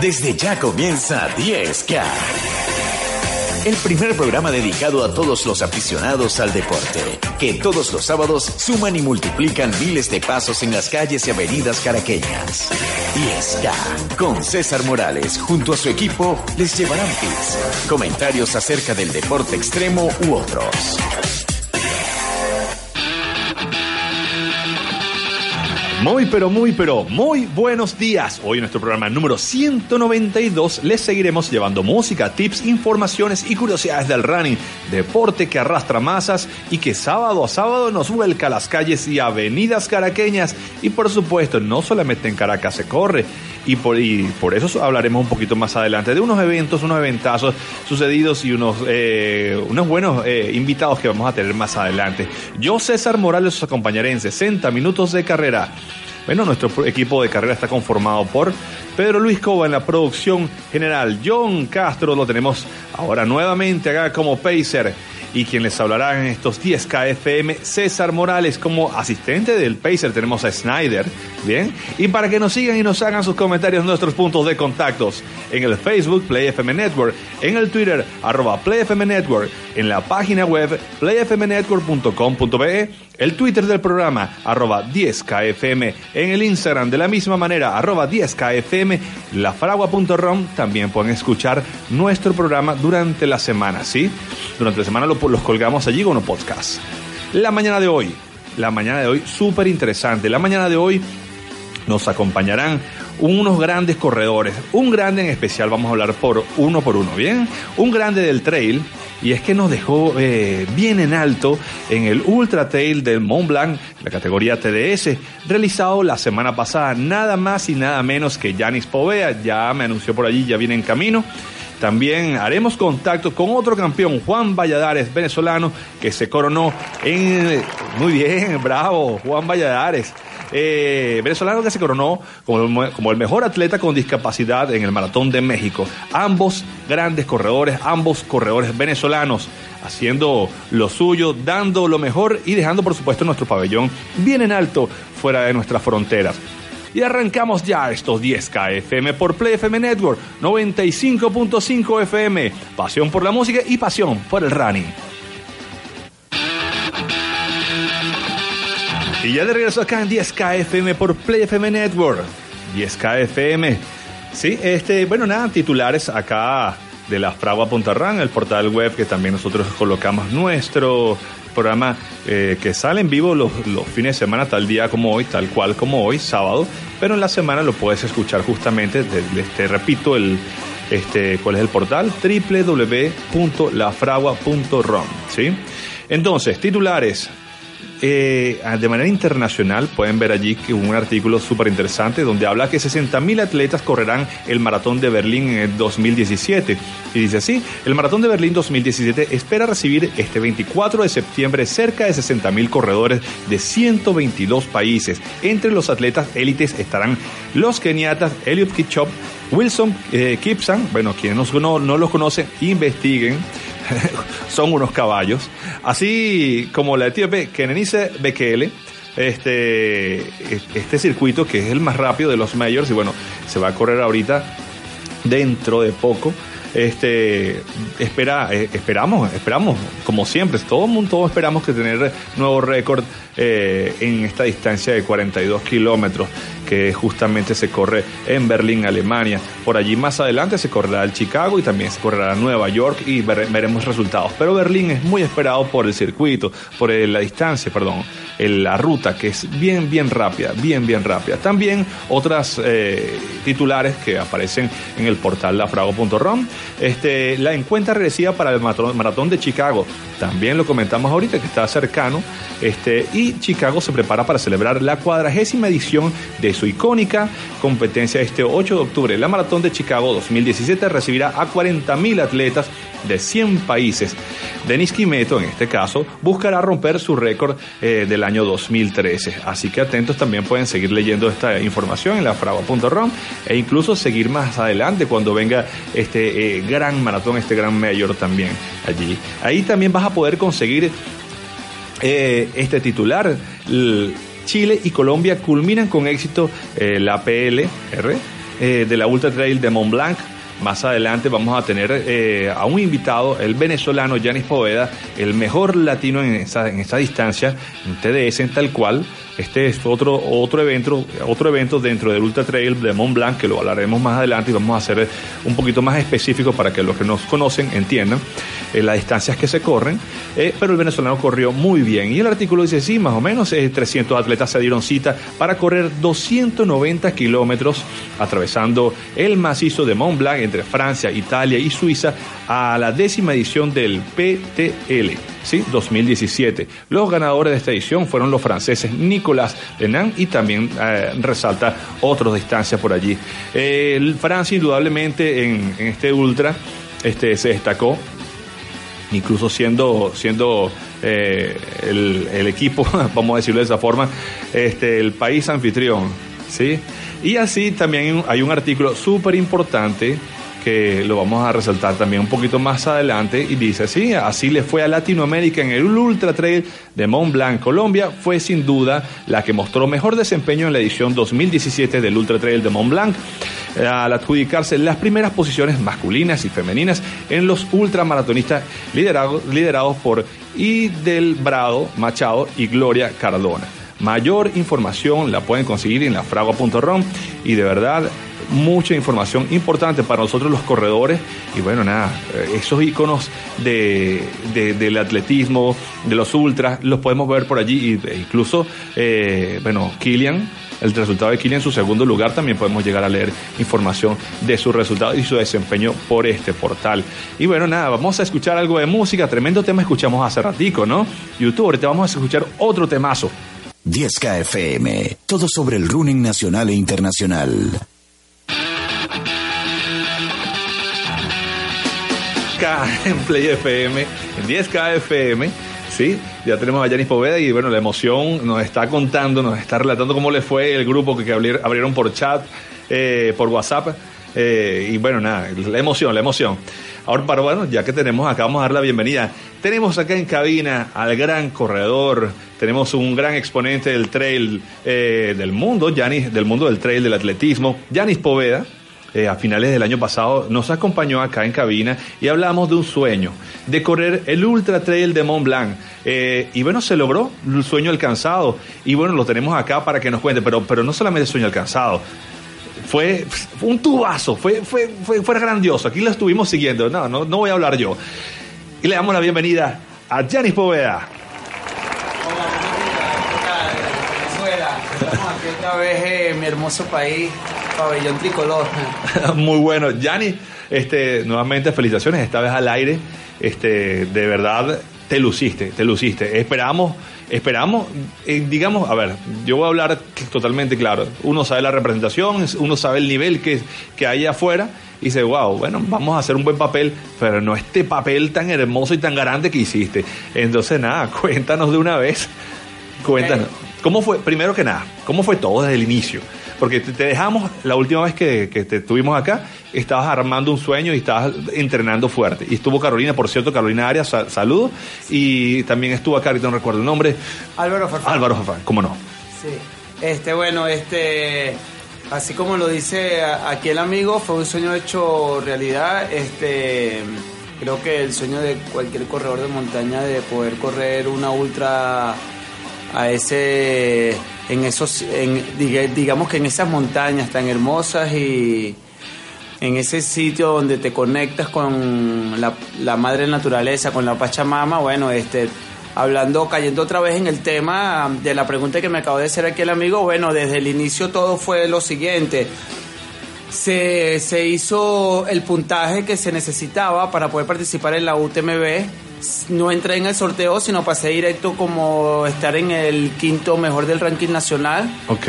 Desde ya comienza 10K. El primer programa dedicado a todos los aficionados al deporte, que todos los sábados suman y multiplican miles de pasos en las calles y avenidas caraqueñas. 10K, con César Morales, junto a su equipo, les llevarán tips, comentarios acerca del deporte extremo u otros. Muy, pero muy, pero muy buenos días. Hoy en nuestro programa número 192 les seguiremos llevando música, tips, informaciones y curiosidades del running, deporte que arrastra masas y que sábado a sábado nos vuelca a las calles y avenidas caraqueñas. Y por supuesto, no solamente en Caracas se corre, y por, y por eso hablaremos un poquito más adelante de unos eventos, unos eventazos sucedidos y unos, eh, unos buenos eh, invitados que vamos a tener más adelante. Yo, César Morales, os acompañaré en 60 minutos de carrera. Bueno, nuestro equipo de carrera está conformado por Pedro Luis Cova en la producción general, John Castro lo tenemos ahora nuevamente acá como Pacer y quien les hablará en estos 10 KFM, César Morales como asistente del Pacer, tenemos a Snyder, ¿bien? Y para que nos sigan y nos hagan sus comentarios nuestros puntos de contactos en el Facebook PlayFM Network, en el Twitter arroba PlayFM Network, en la página web playfmnetwork.com.be, el Twitter del programa arroba 10KFM, en el Instagram de la misma manera arroba 10KFM, lafragua.rom, también pueden escuchar nuestro programa durante la semana, ¿sí? Durante la semana lo los colgamos allí con un podcast. La mañana de hoy, la mañana de hoy súper interesante. La mañana de hoy nos acompañarán unos grandes corredores. Un grande en especial, vamos a hablar por uno por uno, ¿bien? Un grande del trail. Y es que nos dejó eh, bien en alto en el Ultra Trail del Mont Blanc, la categoría TDS, realizado la semana pasada, nada más y nada menos que Yanis Povea. Ya me anunció por allí, ya viene en camino. También haremos contacto con otro campeón, Juan Valladares, venezolano, que se coronó en... Muy bien, bravo, Juan Valladares. Eh, venezolano que se coronó como como el, mejor atleta con discapacidad en el Maratón de México. Ambos grandes corredores, ambos corredores venezolanos, haciendo lo suyo, dando lo mejor y dejando por supuesto nuestro pabellón bien en alto fuera de nuestras fronteras. Y arrancamos ya estos 10K FM por Play FM Network 95.5 FM. Pasión por la música y pasión por el running. Y ya de regreso acá en 10K FM por Play FM Network. 10K FM. Sí, este, bueno, nada, titulares acá de la Fragua Puntarrán, el portal web que también nosotros colocamos nuestro programa eh, que sale en vivo los, los, fines de semana, tal día como hoy, tal cual como hoy, sábado, pero en la semana lo puedes escuchar justamente, te repito, el, este, ¿cuál es el portal? www.lafragua.rom, ¿sí? Entonces, titulares, eh, de manera internacional pueden ver allí un artículo súper interesante donde habla que 60.000 atletas correrán el maratón de Berlín en el 2017. Y dice así, el maratón de Berlín 2017 espera recibir este 24 de septiembre cerca de 60.000 corredores de 122 países. Entre los atletas élites estarán los keniatas Eliud Kipchoge, Wilson eh, Kipsang, bueno, quienes no, no los conocen, investiguen son unos caballos. Así como la etíope Kenenise Bekele, este, este circuito que es el más rápido de los mayors y bueno, se va a correr ahorita dentro de poco. Este, espera, eh, esperamos, esperamos, como siempre, todo mundo, todos esperamos que tener nuevo récord eh, en esta distancia de 42 kilómetros que justamente se corre en Berlín, Alemania. Por allí más adelante se correrá el Chicago y también se correrá Nueva York y veremos resultados. Pero Berlín es muy esperado por el circuito, por la distancia, perdón. la ruta, que es bien, bien rápida, bien, bien rápida. También otras eh, titulares que aparecen en el portal lafrago.rom. Este, la encuesta regresiva para el maratón de Chicago. También lo comentamos ahorita que está cercano. Este, y Chicago se prepara para celebrar la cuadragésima edición de su icónica competencia este 8 de octubre. La maratón de Chicago 2017 recibirá a 40.000 atletas de 100 países. Denis Quimeto, en este caso, buscará romper su récord eh, del año 2013. Así que atentos, también pueden seguir leyendo esta información en la fragua.rom e incluso seguir más adelante cuando venga este eh, gran maratón, este gran mayor también allí. Ahí también vas a poder conseguir eh, este titular. Chile y Colombia culminan con éxito la PLR de la Ultra Trail de Mont Blanc más adelante vamos a tener eh, a un invitado, el venezolano Yanis Poveda, el mejor latino en esa, en esa distancia, en TDS, en tal cual. Este es otro, otro, evento, otro evento dentro del Ultra Trail de Mont Blanc, que lo hablaremos más adelante y vamos a hacer un poquito más específico para que los que nos conocen entiendan eh, las distancias que se corren. Eh, pero el venezolano corrió muy bien. Y el artículo dice, sí, más o menos 300 atletas se dieron cita para correr 290 kilómetros atravesando el macizo de Mont Blanc entre Francia, Italia y Suiza a la décima edición del PTL. ¿sí? 2017. Los ganadores de esta edición fueron los franceses Nicolas Lenan y también eh, resalta otras distancias por allí. Francia indudablemente en, este ultra este, se destacó incluso siendo, siendo eh, el, equipo, vamos a decirlo de esa forma, este, el país anfitrión. ¿sí? Y así también hay un artículo súper importante que lo vamos a resaltar también un poquito más adelante y dice así, así le fue a Latinoamérica en el Ultra Trail de Mont Blanc, Colombia, fue sin duda la que mostró mejor desempeño en la edición 2017 del Ultra Trail de Mont Blanc al adjudicarse las primeras posiciones masculinas y femeninas en los ultramaratonistas liderados, liderados por Idelbrado Machado y Gloria Cardona. Mayor información la pueden conseguir en lafragua.rom y de verdad mucha información importante para nosotros los corredores y bueno, nada, eh, esos iconos de, del atletismo, de los ultras, los podemos ver por allí e incluso, eh, bueno, Kilian, el resultado de Kilian en su segundo lugar, también podemos llegar a leer información de su resultado y su desempeño por este portal. Y bueno, nada, vamos a escuchar algo de música, tremendo tema escuchamos hace ratico, ¿no? YouTube, ahorita vamos a escuchar otro temazo. 10K FM, todo sobre el running nacional e internacional. en Play FM, en 10K FM. Sí, ya tenemos a Yanis Poveda y bueno, la emoción nos está contando, nos está relatando cómo le fue el grupo que, abrieron por chat, eh, por WhatsApp. Eh, y bueno, nada, la emoción, la emoción. Ahora, para bueno, ya que tenemos acá, vamos a dar la bienvenida. Tenemos acá en cabina al gran corredor, tenemos un gran exponente del trail eh, del mundo, Yanis, del mundo del trail, del atletismo, Yanis Poveda. Eh, a finales del año pasado, nos acompañó acá en cabina y hablamos de un sueño, de correr el Ultra Trail de Mont Blanc. Eh, y bueno, se logró el sueño alcanzado. Y bueno, lo tenemos acá para que nos cuente, pero, pero no solamente sueño alcanzado. Fue, un tubazo, fue, fue, fue, grandioso. Aquí lo estuvimos siguiendo. No, no, no voy a hablar yo. Y le damos la bienvenida a Janis Poveda. Hola, Venezuela. Estamos aquí otra vez en mi hermoso país pabellón tricolor. Muy bueno. Yanni, este, nuevamente felicitaciones, esta vez al aire. Este, de verdad, te luciste, te luciste. Esperamos, esperamos, eh, digamos, a ver, yo voy a hablar totalmente claro. Uno sabe la representación, uno sabe el nivel que, que hay afuera y dice, wow, bueno, vamos a hacer un buen papel, pero no este papel tan hermoso y tan grande que hiciste. Entonces, nada, cuéntanos de una vez, cuéntanos. ¿Cómo fue, primero que nada, cómo fue todo desde el inicio? Porque te dejamos la última vez que, te tuvimos acá, estabas armando un sueño y estabas entrenando fuerte. Y estuvo Carolina, por cierto, Carolina Arias, saludos. Y también estuvo acá, ahorita no recuerdo el nombre. Álvaro Farfán. Álvaro Farfán, cómo no. Sí. Este, bueno, este. Así como lo dice aquí el amigo, fue un sueño hecho realidad. Este, creo que el sueño de cualquier corredor de montaña de poder correr una ultra a ese en esos, en, digamos que en esas montañas tan hermosas y en ese sitio donde te conectas con la, madre naturaleza, con la Pachamama, bueno, este, hablando, cayendo otra vez en el tema de la pregunta que me acabo de hacer aquí el amigo, bueno, desde el inicio todo fue lo siguiente. Se, se hizo el puntaje que se necesitaba para poder participar en la UTMB. No entré en el sorteo, sino pasé directo como estar en el quinto mejor del ranking nacional. Ok.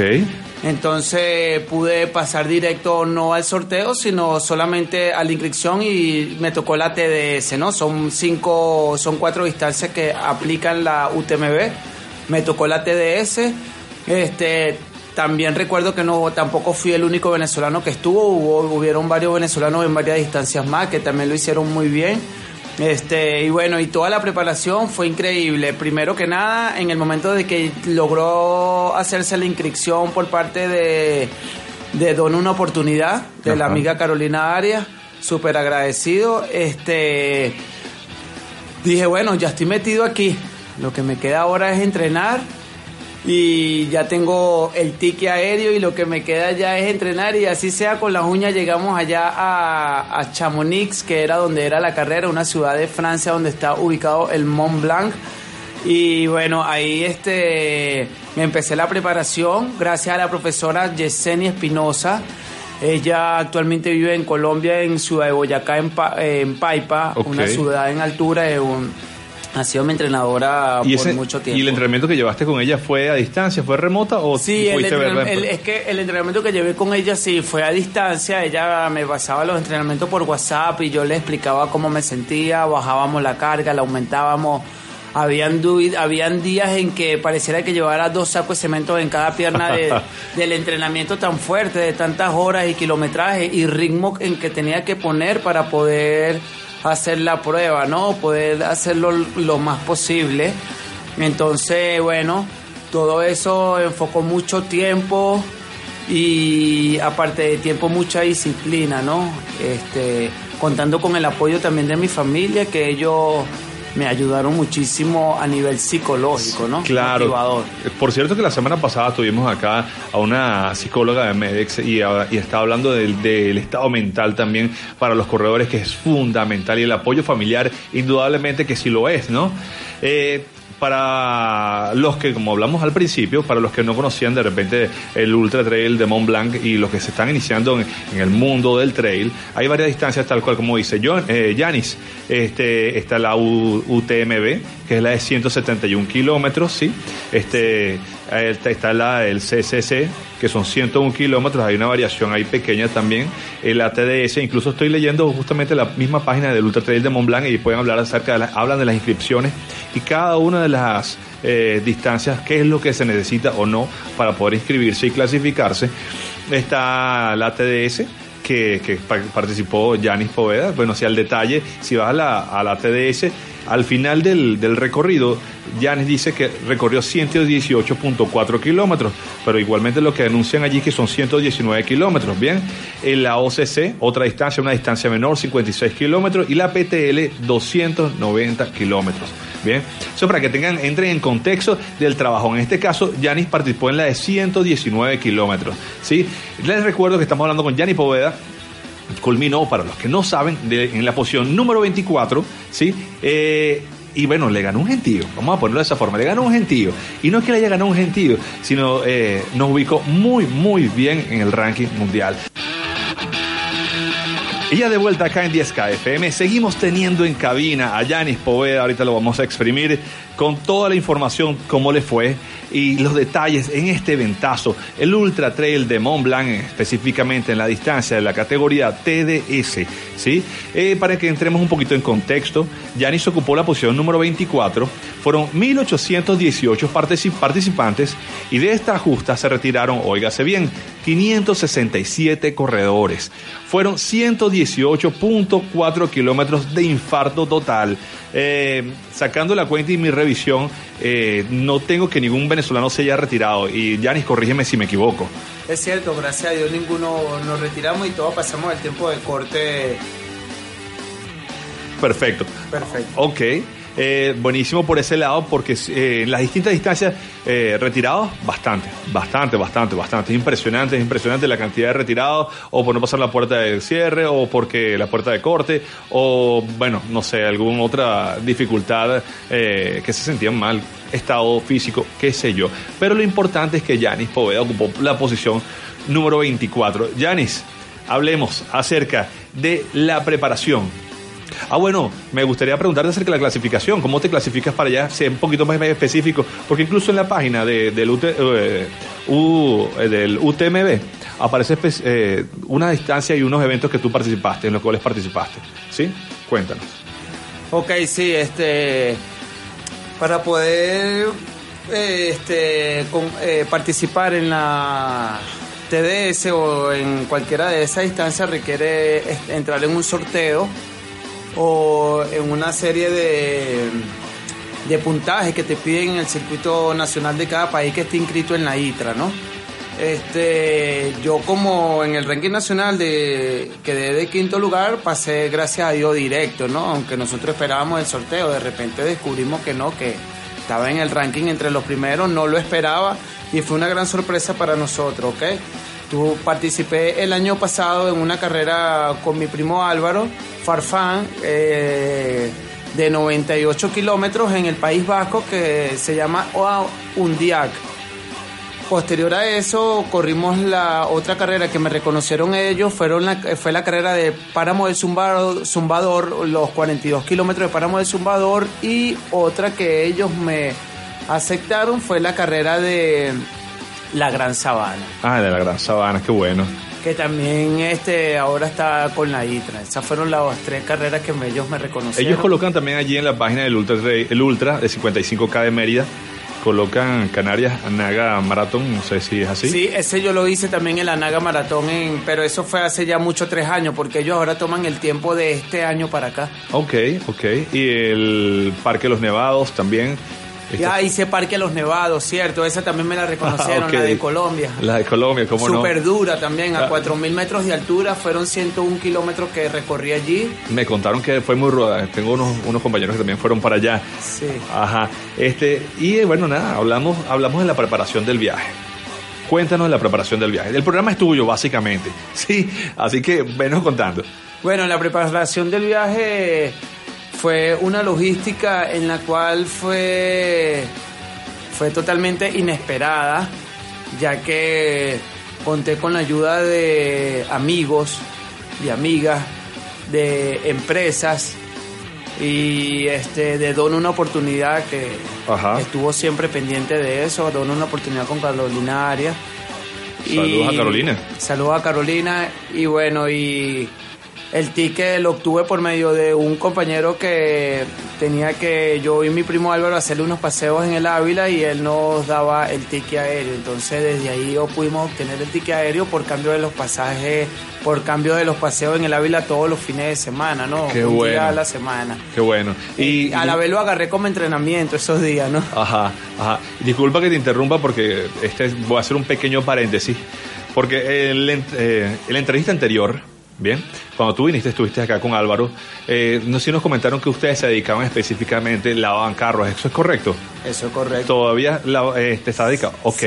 Entonces pude pasar directo no al sorteo, sino solamente a la inscripción y me tocó la TDS, ¿no? Son cinco, son cuatro distancias que aplican la UTMB. Me tocó la TDS. Este, también recuerdo que no tampoco fui el único venezolano que estuvo, hubo, hubieron varios venezolanos en varias distancias más que también lo hicieron muy bien. Este, y bueno, y toda la preparación fue increíble. Primero que nada, en el momento de que logró hacerse la inscripción por parte de, de Don Una Oportunidad, de la amiga Carolina Arias, súper agradecido. Este, dije, bueno, ya estoy metido aquí. Lo que me queda ahora es entrenar y ya tengo el ticket aéreo y lo que me queda ya es entrenar y así sea con las uñas llegamos allá a, a Chamonix, que era donde era la carrera, una ciudad de Francia donde está ubicado el Mont Blanc. Y bueno, ahí este empecé la preparación gracias a la profesora Yesenia Espinosa. Ella actualmente vive en Colombia, en Ciudad de Boyacá, en, Pa- en Paipa, una ciudad en altura. de un- ha sido mi entrenadora ¿Y, por ese- mucho tiempo. ¿Y el entrenamiento que llevaste con ella fue a distancia, fue remota o Sí, el verla el- es que el entrenamiento que llevé con ella sí fue a distancia. Ella me pasaba los entrenamientos por WhatsApp y yo le explicaba cómo me sentía. Bajábamos la carga, la aumentábamos. Habían, habían días en que pareciera que llevara dos sacos de cemento en cada pierna de- del entrenamiento tan fuerte, de tantas horas y kilometraje y ritmo en que tenía que poner para poder hacer la prueba, ¿no? Poder hacerlo lo más posible. Entonces, bueno, todo eso enfocó mucho tiempo y aparte de tiempo mucha disciplina, ¿no? Este, contando con el apoyo también de mi familia, que ellos me ayudaron muchísimo a nivel psicológico, ¿no? Claro. Motivador. Por cierto que la semana pasada tuvimos acá a una psicóloga de MEDEX y, a- y estaba hablando del, del estado mental también para los corredores que es fundamental y el apoyo familiar indudablemente que sí lo es, ¿no? Eh, para los que, como hablamos al principio, para los que no conocían de repente el Ultra Trail de Mont Blanc y los que se están iniciando en, el mundo del trail, hay varias distancias tal cual como dice John, eh. Este, está la UTMB, que es la de 171 kilómetros, ¿sí? Este, eh, está, la el CCC, que son 101 kilómetros, hay una variación ahí pequeña también. El ATDS, incluso estoy leyendo justamente la misma página del Ultra Trail de Mont Blanc y pueden hablar acerca de las, hablan de las inscripciones y cada una de las eh, distancias, qué es lo que se necesita o no para poder inscribirse y clasificarse. Está la ATDS, que, que pa- participó Yanis Poveda. Bueno, si al detalle, si vas a la, a la TDS, al final del, del recorrido, Yanis dice que recorrió 118.4 kilómetros, pero igualmente lo que anuncian allí es que son 119 kilómetros, ¿bien? En la OCC, otra distancia, una distancia menor, 56 kilómetros, y la PTL, 290 kilómetros. Bien, eso para que tengan, entren en contexto del trabajo. En este caso, Yanis participó en la de 119 kilómetros. ¿sí? Les recuerdo que estamos hablando con Yanis Poveda, culminó, para los que no saben, de- en la posición número 24, ¿sí? Eh, y bueno, le ganó un gentío, vamos a ponerlo de esa forma, le ganó un gentío. Y no es que le haya ganado un gentío, sino eh, nos ubicó muy, muy bien en el ranking mundial. Y ya de vuelta acá en 10K FM, seguimos teniendo en cabina a Yanis Poveda, ahorita lo vamos a exprimir con toda la información, cómo le fue y los detalles en este ventazo, el Ultra Trail de Mont Blanc, específicamente en la distancia de la categoría TDS, ¿sí? Eh, para que entremos un poquito en contexto, Yanis ocupó la posición número 24, fueron 1.818 partici- participantes y de esta justa se retiraron, óigase bien, 567 corredores. Fueron 118.4 kilómetros de infarto total. Eh, sacando la cuenta y mi revisión, eh, no tengo que ningún venezolano se haya retirado. Y Yanis, corrígeme si me equivoco. Es cierto, gracias a Dios ninguno nos retiramos y todos pasamos el tiempo de corte Perfecto. perfecto. Ok. Eh, buenísimo por ese lado, porque eh, en las distintas distancias eh, retirados, bastante, bastante, bastante, bastante. Es impresionante, es impresionante la cantidad de retirados, o por no pasar la puerta de cierre, o porque la puerta de corte, o bueno, no sé, alguna otra dificultad que se sentían mal, estado físico, qué sé yo. Pero lo importante es que Yanis Poveda ocupó la posición número 24. Yanis, hablemos acerca de la preparación Ah, bueno, me gustaría preguntarte acerca de la clasificación. ¿Cómo te clasificas para allá? Sea un poquito más específico. Porque incluso en la página del, eh, eh, del UTMB aparece eh, una distancia y unos eventos que tú participaste, en los cuales participaste. ¿Sí? Cuéntanos. Ok, sí, este. Para poder este, participar en la TDS o en cualquiera de esas instancias requiere entrar en un sorteo o en una serie de, de puntajes que te piden en el circuito nacional de cada país que esté inscrito en la ITRA, ¿no? Este, yo como en el ranking nacional de quedé de quinto lugar, pasé gracias a Dios directo, ¿no? Aunque nosotros esperábamos el sorteo, de repente descubrimos que no, que estaba en el ranking entre los primeros, no lo esperaba y fue una gran sorpresa para nosotros, ¿ok? Tú participé el año pasado en una carrera con mi primo Álvaro Farfán eh, de 98 kilómetros en el País Vasco que se llama Undiac. Posterior a eso corrimos la otra carrera que me reconocieron ellos, fueron fue la carrera de Páramo del Zumbador, los 42 kilómetros de Páramo del Zumbador y otra que ellos me aceptaron fue la carrera de la Gran Sabana. Ah, de la Gran Sabana, qué bueno. Que también este ahora está con la ITRA. Esas fueron las tres carreras que ellos me reconocieron. Ellos colocan también allí en la página del Ultra, el Ultra de 55K de Mérida colocan Canarias Naga Maratón, no sé si es así. Sí, ese yo lo hice también en la Naga Maratón, pero eso fue hace ya mucho tres años, porque ellos ahora toman el tiempo de este año para acá. Ok, ok. Y el Parque Los Nevados también ya hice Parque a los Nevados, cierto. Esa también me la reconocieron, la de Colombia. La de Colombia, ¿cómo no? Súper dura también, a 4.000 metros de altura. Fueron 101 kilómetros que recorrí allí. Me contaron que fue muy ruda. Tengo unos, unos compañeros que también fueron para allá. Sí. Ajá. Este, y bueno, nada, hablamos, hablamos de la preparación del viaje. Cuéntanos de la preparación del viaje. El programa es tuyo, básicamente. Sí, así que venos contando. Bueno, la preparación del viaje fue una logística en la cual fue, fue totalmente inesperada, ya que conté con la ayuda de amigos y amigas, de empresas y este de Don una oportunidad que estuvo siempre pendiente de eso, Don una oportunidad con Carolina Arias. Saludos a Carolina. Saludos a Carolina y bueno, y el ticket lo obtuve por medio de un compañero que tenía que yo y mi primo Álvaro hacerle unos paseos en el Ávila y él nos daba el ticket aéreo. Entonces desde ahí pudimos obtener el ticket aéreo por cambio de los pasajes, por cambio de los paseos en el Ávila todos los fines de semana, ¿no? Qué un bueno. día a la semana. Qué bueno. Y, a la vez lo agarré como entrenamiento esos días, ¿no? Ajá, ajá. Disculpa que te interrumpa porque este voy a hacer un pequeño paréntesis. Porque el, eh, en la entrevista anterior, Bien, cuando tú viniste, estuviste acá con Álvaro, eh, no sé si nos comentaron que ustedes se dedicaban específicamente, lavaban carros, ¿eso es correcto? Eso es correcto. ¿Todavía eh, te está dedicado? Ok.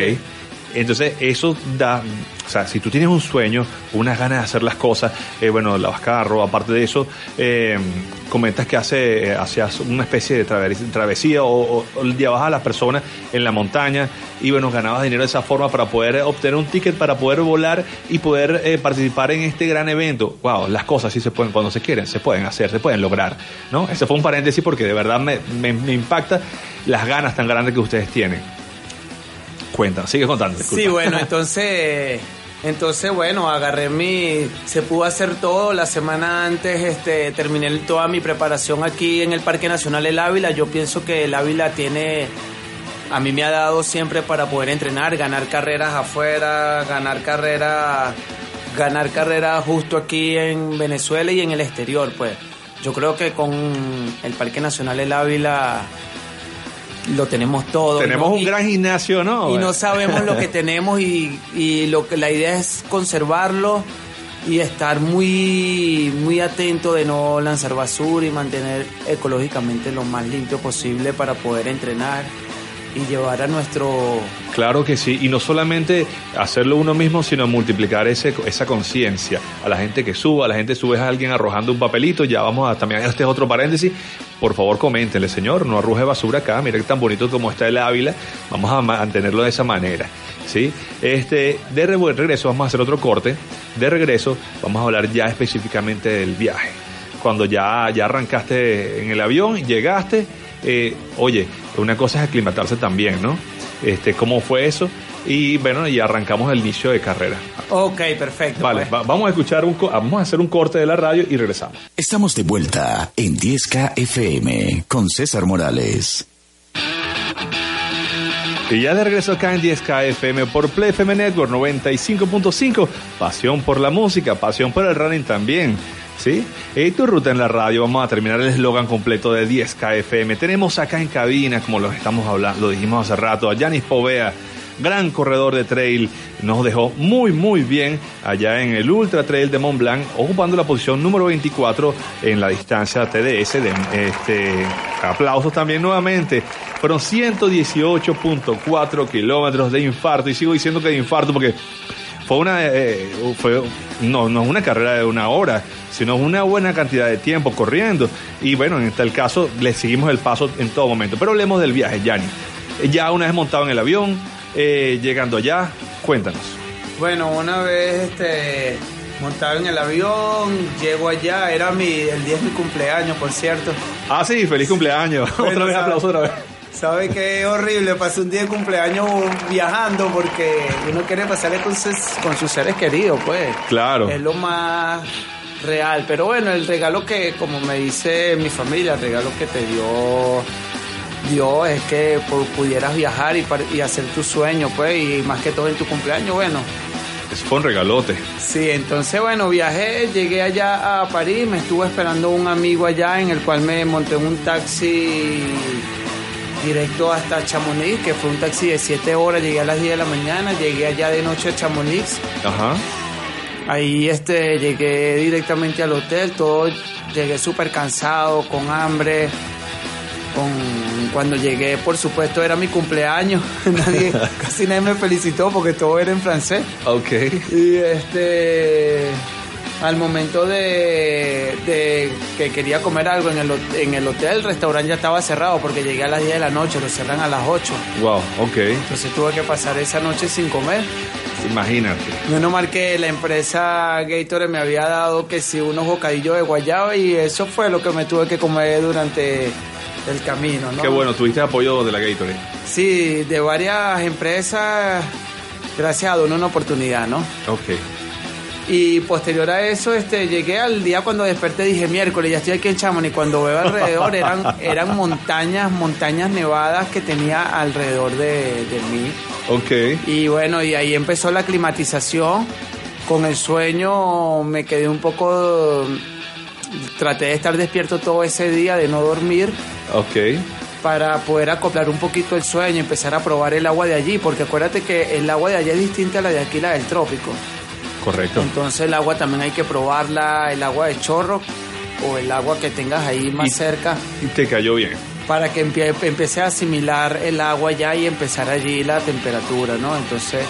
Entonces, eso da, o sea, si tú tienes un sueño, unas ganas de hacer las cosas, eh, bueno, lavas carro, aparte de eso, eh, comentas que hace, hacías una especie de travesía o, o, llevabas a las personas en la montaña y bueno, ganabas dinero de esa forma para poder obtener un ticket, para poder volar y poder eh, participar en este gran evento. Wow, las cosas sí se pueden, cuando se quieren, se pueden hacer, se pueden lograr, ¿no? Ese fue un paréntesis porque de verdad me impacta las ganas tan grandes que ustedes tienen. Cuenta, sigue contando. Sí, bueno, entonces, entonces, bueno, agarré mi, se pudo hacer todo. La semana antes, este, terminé toda mi preparación aquí en el Parque Nacional El Ávila. Yo pienso que el Ávila tiene, a mí me ha dado siempre para poder entrenar, ganar carreras afuera, ganar carreras, ganar carreras justo aquí en Venezuela y en el exterior, pues. Yo creo que con el Parque Nacional El Ávila lo tenemos todo. Tenemos un gran gimnasio, ¿no? Y no sabemos lo que tenemos y, y, lo que la idea es conservarlo y estar muy, muy atento de no lanzar basura y mantener ecológicamente lo más limpio posible para poder entrenar y llevar a nuestro... Claro que sí, y no solamente hacerlo uno mismo, sino multiplicar ese, esa conciencia a la gente que suba, a la gente sube a alguien arrojando un papelito, ya vamos a también, este es otro paréntesis, por favor coméntenle, señor, no arroje basura acá, mire tan bonito como está el Ávila, vamos a mantenerlo de esa manera. ¿sí? Este, de regreso vamos a hacer otro corte, de regreso vamos a hablar ya específicamente del viaje. Cuando ya, ya arrancaste en el avión, llegaste, eh, oye, una cosa es aclimatarse también, ¿no? Este, ¿Cómo fue eso? Y bueno, y arrancamos el inicio de carrera. Ok, perfecto. Vale, pues. vamos a escuchar un, vamos a hacer un corte de la radio y regresamos. Estamos de vuelta en 10K FM con César Morales. Y ya de regreso acá en 10K FM por Play FM Network 95.5. Pasión por la música, pasión por el running también. ¿Sí? Y tu ruta en la radio, vamos a terminar el eslogan completo de 10K FM. Tenemos acá en cabina, como lo estamos hablando, lo dijimos hace rato, a Yanis Povea, gran corredor de trail, nos dejó muy muy bien allá en el Ultra Trail de Mont Blanc, ocupando la posición número 24 en la distancia TDS. Este, aplausos también nuevamente. Fueron 118.4 kilómetros de infarto y sigo diciendo que de infarto porque fue una eh, fue no no es una carrera de una hora sino una buena cantidad de tiempo corriendo. Y bueno en este caso le seguimos el paso en todo momento. Pero hablemos del viaje Yanni ya una vez montado en el avión eh, llegando allá cuéntanos. Bueno una vez este montado en el avión llego allá era mi el día de mi cumpleaños por cierto. Ah sí feliz cumpleaños. Otra vez aplauso otra vez ¿Sabe qué horrible? Pasé un día de cumpleaños viajando porque uno quiere pasarle con sus, con sus seres queridos, pues. Claro. Es lo más real. Pero bueno, el regalo que, como me dice mi familia, el regalo que te dio Dios es que pudieras viajar y, y hacer tu sueño, pues, y más que todo en tu cumpleaños, bueno. Es un regalote. Sí, entonces bueno, viajé, llegué allá a París, me estuvo esperando un amigo allá en el cual me monté en un taxi directo hasta Chamonix, que fue un taxi de 7 horas, llegué a las 10 de la mañana, llegué allá de noche a Chamonix. Ajá. Ahí este, llegué directamente al hotel, todo, llegué súper cansado, con hambre. Con, cuando llegué, por supuesto, era mi cumpleaños. nadie, casi nadie me felicitó porque todo era en francés. Ok. Y este al momento de, que quería comer algo en el, en el hotel, el restaurante ya estaba cerrado porque llegué a las 10 de la noche, lo cerran a las 8. Wow, ok. Entonces tuve que pasar esa noche sin comer. Imagínate. Menos mal que la empresa Gatorade me había dado que si unos bocadillos de guayaba y eso fue lo que me tuve que comer durante el camino, ¿no? Qué bueno, tuviste apoyo de la Gatorade. Sí, de varias empresas, gracias a una oportunidad, ¿no? Ok. Y posterior a eso, este, llegué al día cuando desperté, dije miércoles, ya estoy aquí en Chamonix. Y cuando veo alrededor, eran, eran montañas, montañas nevadas que tenía alrededor de, de mí. Ok. Y bueno, y ahí empezó la climatización. Con el sueño me quedé un poco. Traté de estar despierto todo ese día, de no dormir. Ok para poder acoplar un poquito el sueño, empezar a probar el agua de allí, porque acuérdate que el agua de allá es distinta a la de aquí, la del trópico. Correcto. Entonces el agua también hay que probarla, el agua de chorro o el agua que tengas ahí más cerca. Y te cayó bien. Para que empiece a asimilar el agua ya y empezar allí la temperatura, ¿no? Entonces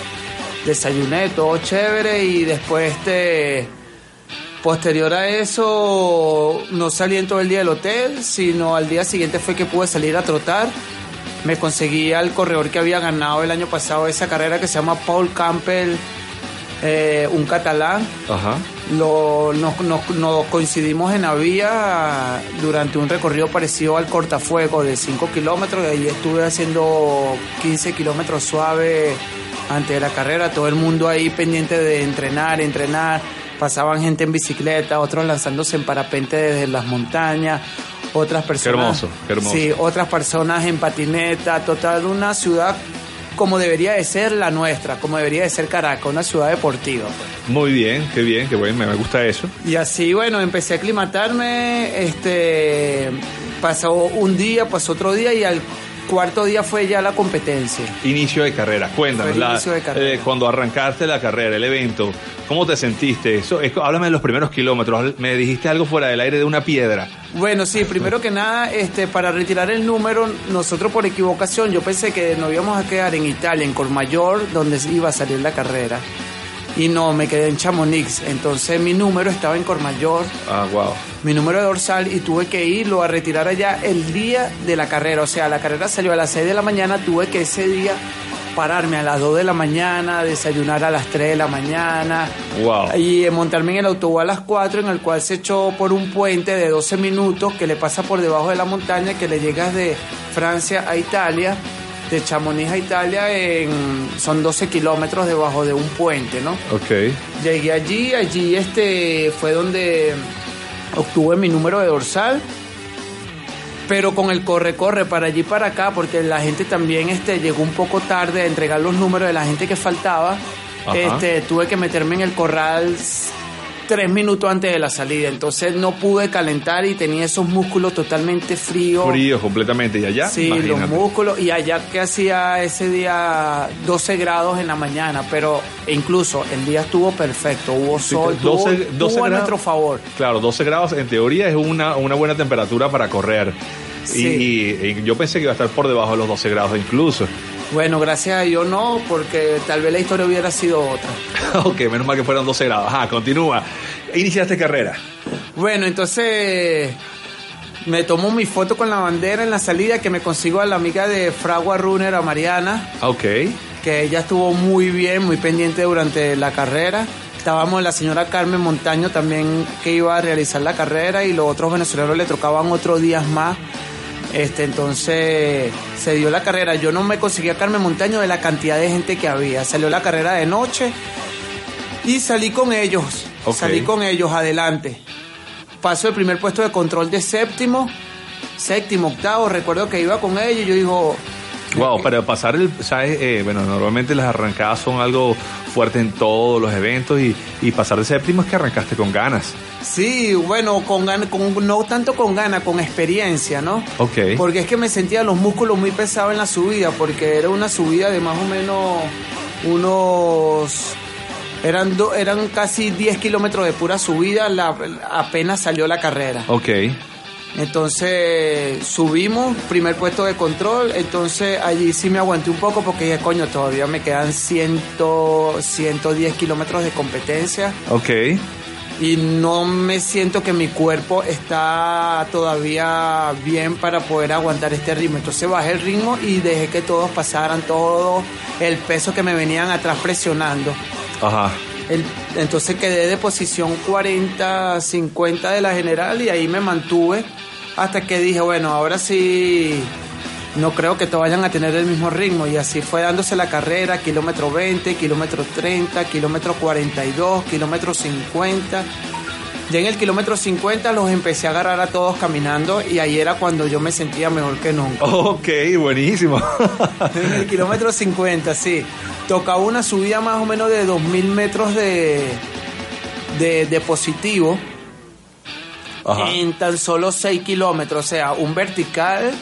desayuné, todo chévere y después este... Posterior a eso, no salí en todo el día del hotel, sino al día siguiente fue que pude salir a trotar. Me conseguí al corredor que había ganado el año pasado esa carrera que se llama Paul Campbell eh, un catalán. Ajá. Lo, nos, coincidimos en Avía durante un recorrido parecido al cortafuego de 5 kilómetros y ahí estuve haciendo 15 kilómetros suave antes de la carrera. Todo el mundo ahí pendiente de entrenar, entrenar. Pasaban gente en bicicleta, otros lanzándose en parapente desde las montañas, otras personas. hermoso, hermoso. Sí, otras personas en patineta. Total, una ciudad como debería de ser la nuestra, como debería de ser Caracas, una ciudad deportiva. Pues. Muy bien, qué bien, qué bueno, me gusta eso. Y así, bueno, empecé a aclimatarme, este, pasó un día, pasó otro día y al cuarto día fue ya la competencia. Inicio de carrera, cuéntanos. Fue el la- inicio de carrera. eh, cuando arrancaste la carrera, el evento, ¿cómo te sentiste? Eso, es- háblame de los primeros kilómetros. Me dijiste algo fuera del aire de una piedra. Bueno, sí, primero que nada, este, para retirar el número, nosotros por equivocación, yo pensé que nos íbamos a quedar en Italia, en Cormayor, donde iba a salir la carrera. Y no, me quedé en Chamonix. Entonces mi número estaba en Cormayor, Ah, wow. mi número de dorsal, y tuve que irlo a retirar allá el día de la carrera. O sea, la carrera salió a las 6 de la mañana, tuve que ese día pararme a las 2 de la mañana, desayunar a las 3 de la mañana, Wow. y montarme en el autobús a las 4, en el cual se echó por un puente de 12 minutos que le pasa por debajo de la montaña, que le llegas de Francia a Italia, de Chamonix a Italia, en, son 12 kilómetros debajo de un puente, ¿no? Ok. Llegué allí, allí este fue donde obtuve mi número de dorsal. Pero con el corre-corre para allí para acá, porque la gente también este, llegó un poco tarde a entregar los números de la gente que faltaba. Ajá. Este, tuve que meterme en el corral tres minutos antes de la salida. Entonces no pude calentar y tenía esos músculos totalmente fríos. Frío completamente. ¿Y allá? Sí, los músculos. Y allá que hacía ese día 12 grados en la mañana, pero incluso el día estuvo perfecto, hubo Sí, sol, 12 tuvo, 12 tuvo a grados. nuestro favor. Claro, 12 grados en teoría es una, una buena temperatura para correr. Y- Sí. Y, y yo pensé que iba a estar por debajo de los 12 grados incluso. Bueno, gracias a Dios no, porque tal vez la historia hubiera sido otra. ok, menos mal que fueron 12 grados. Ajá, continúa. Iniciaste carrera. Bueno, entonces me tomo mi foto con la bandera en la salida que me consigo a la amiga de Fragua Runner, a Mariana. Ok. que ella estuvo muy bien, muy pendiente durante la carrera. Estábamos la señora Carmen Montaño también que iba a realizar la carrera y los otros venezolanos le tocaban otros días más. Este, entonces se dio la carrera. Yo no me conseguí a Carmen Montaño de la cantidad de gente que había. Salió la carrera de noche y salí con ellos. Salí con ellos adelante. Paso el primer puesto de control de séptimo, séptimo, octavo. Recuerdo que iba con ellos y yo digo, Wow, para pasar el, ¿sabes? Eh, bueno, normalmente las arrancadas son algo fuerte en todos los eventos y, y pasar de séptimo es que arrancaste con ganas. Sí, bueno, con, con no tanto con ganas, con experiencia, ¿no? Ok. Porque es que me sentía los músculos muy pesados en la subida, porque era una subida de más o menos unos... Eran, do- eran casi 10 kilómetros de pura subida, la, apenas salió la carrera. Ok. Entonces subimos, primer puesto de control, entonces allí sí me aguanté un poco porque dije, coño, todavía me quedan 100, 110 kilómetros de competencia Ok. y no me siento que mi cuerpo está todavía bien para poder aguantar este ritmo. Entonces bajé el ritmo y dejé que todos pasaran todo el peso que me venían atrás presionando. Ajá. El- entonces quedé de posición 40, 50 de la general y ahí me mantuve hasta que dije, bueno, ahora sí no creo que te vayan a tener el mismo ritmo y así fue dándose la carrera, kilómetro 20, kilómetro 30, kilómetro 42, kilómetro 50. Ya en el kilómetro 50 los empecé a agarrar a todos caminando y ahí era cuando yo me sentía mejor que nunca. Ok, buenísimo. En el kilómetro 50, sí. Tocaba una subida más o menos de 2.000 metros de, de, de positivo Ajá. en tan solo 6 kilómetros. O sea, un vertical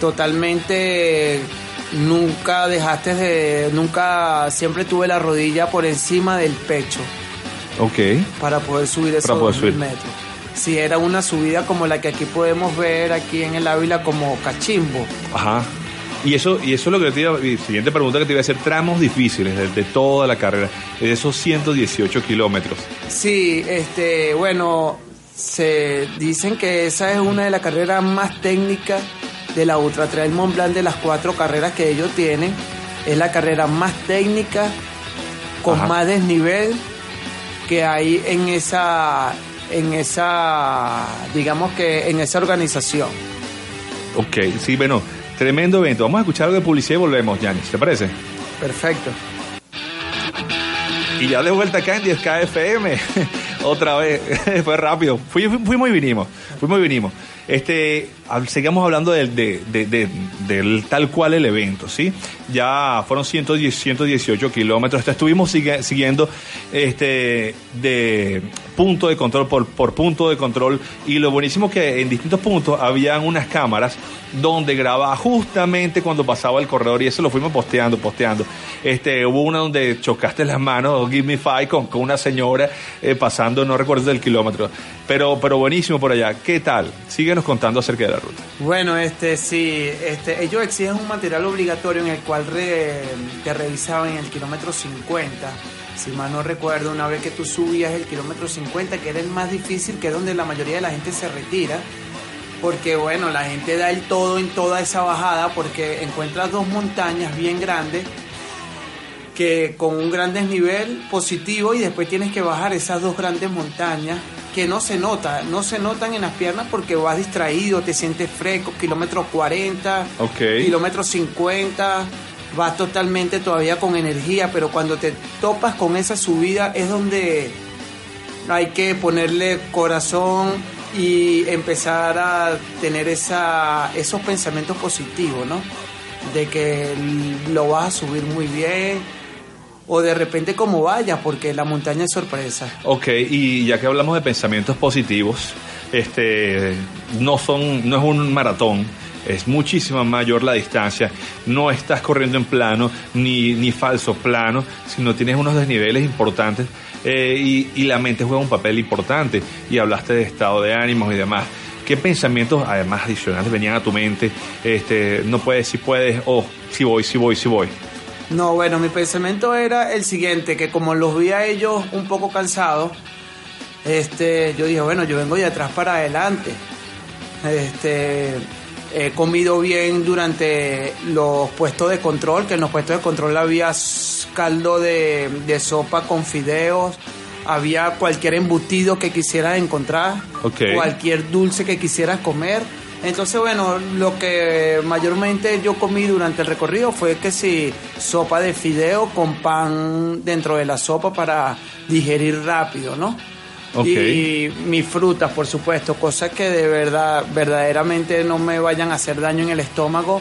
totalmente... Nunca dejaste de... Nunca... Siempre tuve la rodilla por encima del pecho Ok. para poder subir esos poder 2.000 subir. metros. Si era una subida como la que aquí podemos ver aquí en el Ávila como cachimbo. Ajá. Y eso, y eso es lo que te iba, y siguiente pregunta que te iba a hacer, tramos difíciles de, de toda la carrera, de esos 118 kilómetros. Sí, este, bueno, se dicen que esa es una de las carreras más técnicas de la Ultra Trail Mont Blanc de las cuatro carreras que ellos tienen. Es la carrera más técnica, con Ajá. más desnivel que hay en esa, en esa, digamos que en esa organización. Ok, sí, bueno, tremendo evento. Vamos a escuchar algo de publicidad y volvemos, Yanis, ¿te parece? Perfecto. Y ya de vuelta acá en 10K FM. Otra vez, fue rápido. Fui, fui, muy vinimos, fui muy vinimos. Este, seguimos hablando del, del tal cual el evento, ¿sí? Ya fueron 110, 118 kilómetros. Estuvimos siguiendo este, de punto de control por, por punto de control y lo buenísimo que en distintos puntos habían unas cámaras donde grababa justamente cuando pasaba el corredor y eso lo fuimos posteando, posteando. Este, hubo una donde chocaste las manos, Give Me Five, con, con una señora eh, pasando, no recuerdo el kilómetro, pero, pero buenísimo por allá. ¿Qué tal? Síguenos contando acerca de la ruta. Bueno, este sí, este, ellos exigen un material obligatorio en el cual te revisaban en el kilómetro 50 si mal no recuerdo, una vez que tú subías el kilómetro 50, que era el más difícil, que es donde la mayoría de la gente se retira, porque bueno, la gente da el todo en toda esa bajada, porque encuentras dos montañas bien grandes, que con un gran desnivel positivo y después tienes que bajar esas dos grandes montañas que no se nota, no se notan en las piernas porque vas distraído, te sientes fresco, kilómetro 40, kilómetro 50 vas totalmente todavía con energía, pero cuando te topas con esa subida es donde hay que ponerle corazón y empezar a tener esa, esos pensamientos positivos, ¿no? De que lo vas a subir muy bien o de repente como vaya, porque la montaña es sorpresa. Ok, y ya que hablamos de pensamientos positivos, este, no, son, no es un maratón, es muchísimo mayor la distancia. No estás corriendo en plano ni, ni falso plano, sino tienes unos desniveles importantes eh, y, la mente juega un papel importante. Y hablaste de estado de ánimos y demás. ¿Qué pensamientos, además adicionales, venían a tu mente? Este, no puedes, si puedes, o si voy, si voy, si voy. No, bueno, mi pensamiento era el siguiente, que como los vi a ellos un poco cansados, este, yo dije, bueno, yo vengo de atrás para adelante. Este, he comido bien durante los puestos de control, que en los puestos de control había caldo de, sopa con fideos, había cualquier embutido que quisieras encontrar, cualquier dulce que quisieras comer. Entonces, bueno, lo que mayormente yo comí durante el recorrido fue que si sopa de fideo con pan dentro de la sopa para digerir rápido, ¿no? Y mis frutas, por supuesto, cosas que de verdad, verdaderamente no me vayan a hacer daño en el estómago,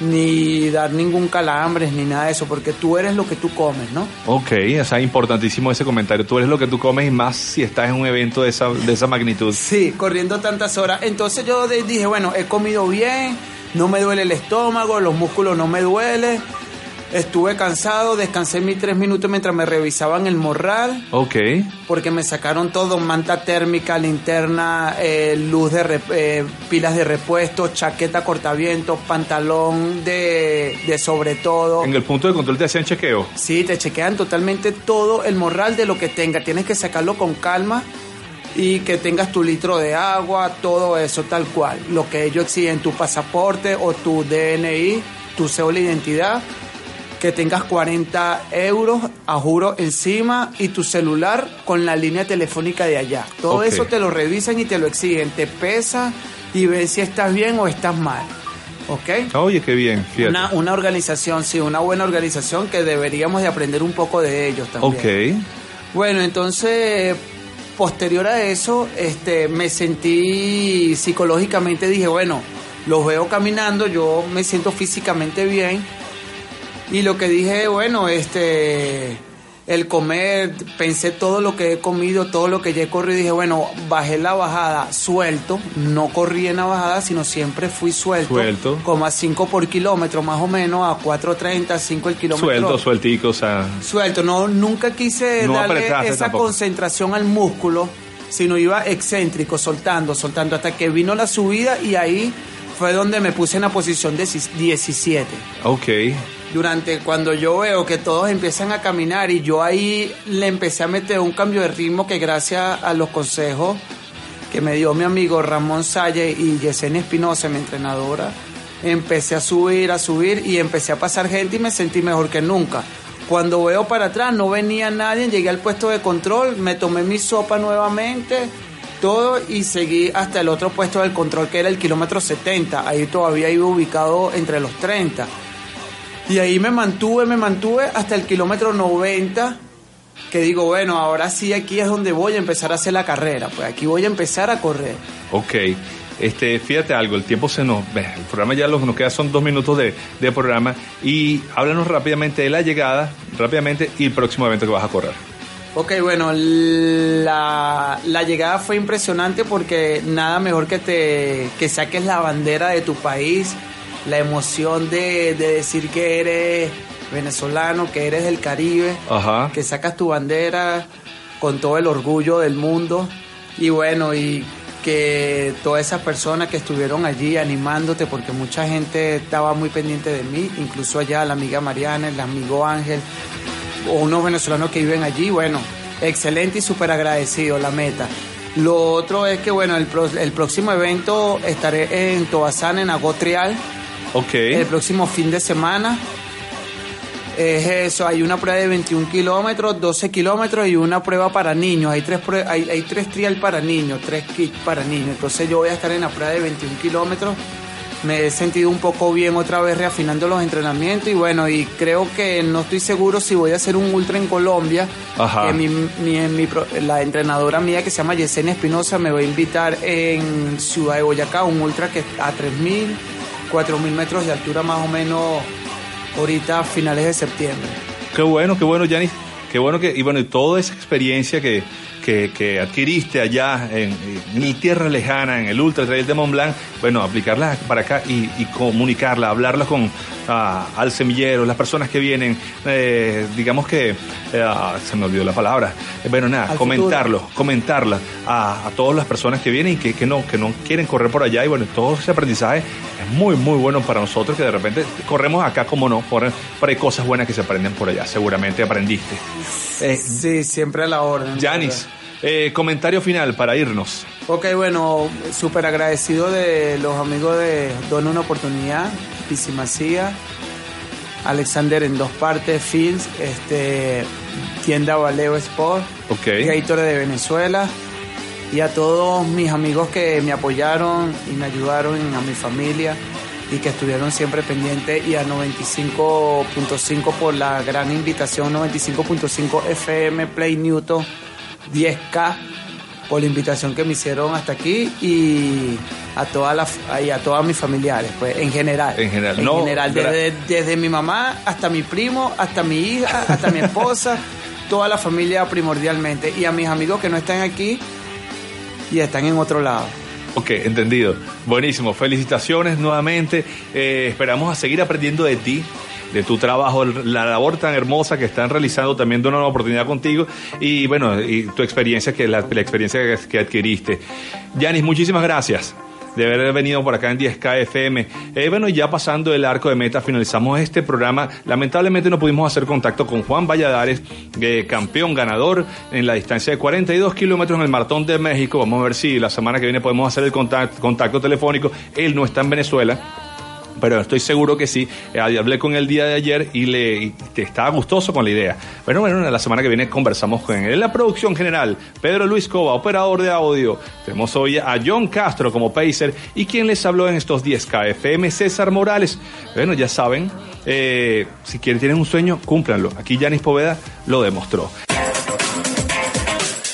ni dar ningún calambres, ni nada de eso, porque tú eres lo que tú comes, ¿no? Ok, o sea, importantísimo ese comentario. Tú eres lo que tú comes y más si estás en un evento de esa, de esa magnitud. Sí, corriendo tantas horas. Entonces yo dije, bueno, he comido bien, no me duele el estómago, los músculos no me duelen Estuve cansado, descansé mis tres minutos mientras me revisaban el morral. Ok. Porque me sacaron todo, manta térmica, linterna, eh, luz de eh, pilas de repuesto, chaqueta cortavientos, pantalón de, de sobre todo. ¿En el punto de control te hacían chequeo? Sí, te chequean totalmente todo el morral de lo que tenga. Tienes que sacarlo con calma y que tengas tu litro de agua, todo eso tal cual. Lo que ellos exigen, tu pasaporte o tu DNI, tu cédula de identidad que tengas 40 euros a juro encima y tu celular con la línea telefónica de allá. Todo eso te lo revisan y te lo exigen, te pesa y ven si estás bien o estás mal. ¿Ok? Oye, qué bien. Una, una, organización, sí, una buena organización que deberíamos de aprender un poco de ellos también. Ok. Bueno, entonces, posterior a eso, este, me sentí psicológicamente, dije, bueno, los veo caminando, yo me siento físicamente bien y lo que dije, bueno, este, el comer, pensé todo lo que he comido, todo lo que ya he corrido, dije, bueno, bajé la bajada suelto, no corrí en la bajada, sino siempre fui suelto. Suelto. Como a 5 por kilómetro, más o menos, a 4.30, 5 el kilómetro. Suelto, sueltico, o sea. Suelto, no, nunca quise darle esa concentración al músculo, sino iba excéntrico, soltando, soltando, hasta que vino la subida y ahí fue donde me puse en la posición de 17. Ok durante cuando yo veo que todos empiezan a caminar y yo ahí le empecé a meter un cambio de ritmo que gracias a los consejos que me dio mi amigo Ramón Salle y Yesenia Espinosa, mi entrenadora, empecé a subir, a subir y empecé a pasar gente y me sentí mejor que nunca. Cuando veo para atrás no venía nadie, llegué al puesto de control, me tomé mi sopa nuevamente, todo y seguí hasta el otro puesto del control que era el kilómetro 70. Ahí todavía iba ubicado entre los 30 y ahí me mantuve, me mantuve hasta el kilómetro 90 que digo, bueno, ahora sí aquí es donde voy a empezar a hacer la carrera, pues aquí voy a empezar a correr. Ok. Este, fíjate algo, el tiempo se nos... El programa ya lo que nos queda son dos minutos de, de programa y háblanos rápidamente de la llegada, rápidamente, y el próximo evento que vas a correr. Ok, bueno, la, la, llegada fue impresionante porque nada mejor que te que saques la bandera de tu país, la emoción de, de decir que eres venezolano, que eres del Caribe, Ajá. que sacas tu bandera con todo el orgullo del mundo y bueno, y que todas esas personas que estuvieron allí animándote, porque mucha gente estaba muy pendiente de mí, incluso allá la amiga Mariana, el amigo Ángel, o unos venezolanos que viven allí, bueno, excelente y súper agradecido la meta. Lo otro es que, bueno, el, pro, el próximo evento estaré en Tobazán, en Agotrial, Ok. el próximo fin de semana. Es eso, hay una prueba de 21 kilómetros, 12 kilómetros y una prueba para niños. Hay tres, hay, hay tres trial para niños, tres kits para niños. Entonces yo voy a estar en la prueba de 21 kilómetros. Me he sentido un poco bien otra vez reafinando los entrenamientos y bueno, y creo que no estoy seguro si voy a hacer un ultra en Colombia. Ajá. Que mi, mi- la entrenadora mía que se llama Yesenia Espinosa me va a invitar en Ciudad de Boyacá, un ultra que a 3.000, 4.000 metros de altura más o menos ahorita a finales de septiembre. Qué bueno, qué bueno, Yanis. Qué bueno que, y bueno, y toda esa experiencia que, que, que adquiriste allá en, mi tierra lejana, en el Ultra Trail de Mont Blanc, bueno, aplicarla para acá y, y comunicarla, hablarla con ah, al semillero, las personas que vienen, eh, digamos que, eh, ah, se me olvidó la palabra, Eh, bueno, nada, Al comentarlo, comentarla a, a todas las personas que vienen y que, que no, que no quieren correr por allá y bueno, todo ese aprendizaje es muy, muy bueno para nosotros que de repente corremos acá como no, corren, pero hay cosas buenas que se aprenden por allá, seguramente aprendiste. Eh, Sí, siempre a la orden. Yanis, eh, comentario final para irnos. Ok, bueno, súper agradecido de los amigos de Dona una oportunidad, Pisimacía, Alexander en dos partes, Fields, este, tienda Valeo Sport, Ok. Gatorade de Venezuela y a todos mis amigos que me apoyaron y me ayudaron, a mi familia y que estuvieron siempre pendientes y a 95.5 por la gran invitación, 95.5 FM Play Newton 10K por la invitación que me hicieron hasta aquí y a todas las y a todas mis familiares, pues en general. En general, En no, general, desde, desde mi mamá hasta mi primo, hasta mi hija, hasta mi esposa, toda la familia primordialmente y a mis amigos que no están aquí y están en otro lado. Ok, entendido. Buenísimo. Felicitaciones nuevamente. Eh, esperamos a seguir aprendiendo de ti, de tu trabajo, la labor tan hermosa que están realizando también de una nueva oportunidad contigo y bueno, y tu experiencia, que la, la experiencia que, adquiriste. Yanis, muchísimas gracias de haber venido por acá en 10K FM. Eh, bueno, ya pasando el arco de meta, finalizamos este programa. Lamentablemente no pudimos hacer contacto con Juan Valladares, eh, campeón ganador en la distancia de 42 kilómetros en el Maratón de México. Vamos a ver si la semana que viene podemos hacer el contacto telefónico. Él no está en Venezuela. Pero estoy seguro que sí. Eh, hablé con él el día de ayer y le estaba gustoso con la idea. Pero bueno, la semana que viene conversamos con él. En la producción general, Pedro Luis Cova, operador de audio. Tenemos hoy a John Castro como Pacer y quien les habló en estos 10K FM, César Morales. Bueno, ya saben, eh, si quieren, tienen un sueño, cúmplanlo. Aquí Yanis Poveda lo demostró.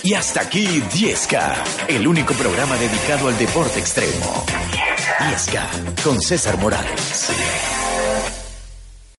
Y hasta aquí 10K, el único programa dedicado al deporte extremo. 10K con César Morales.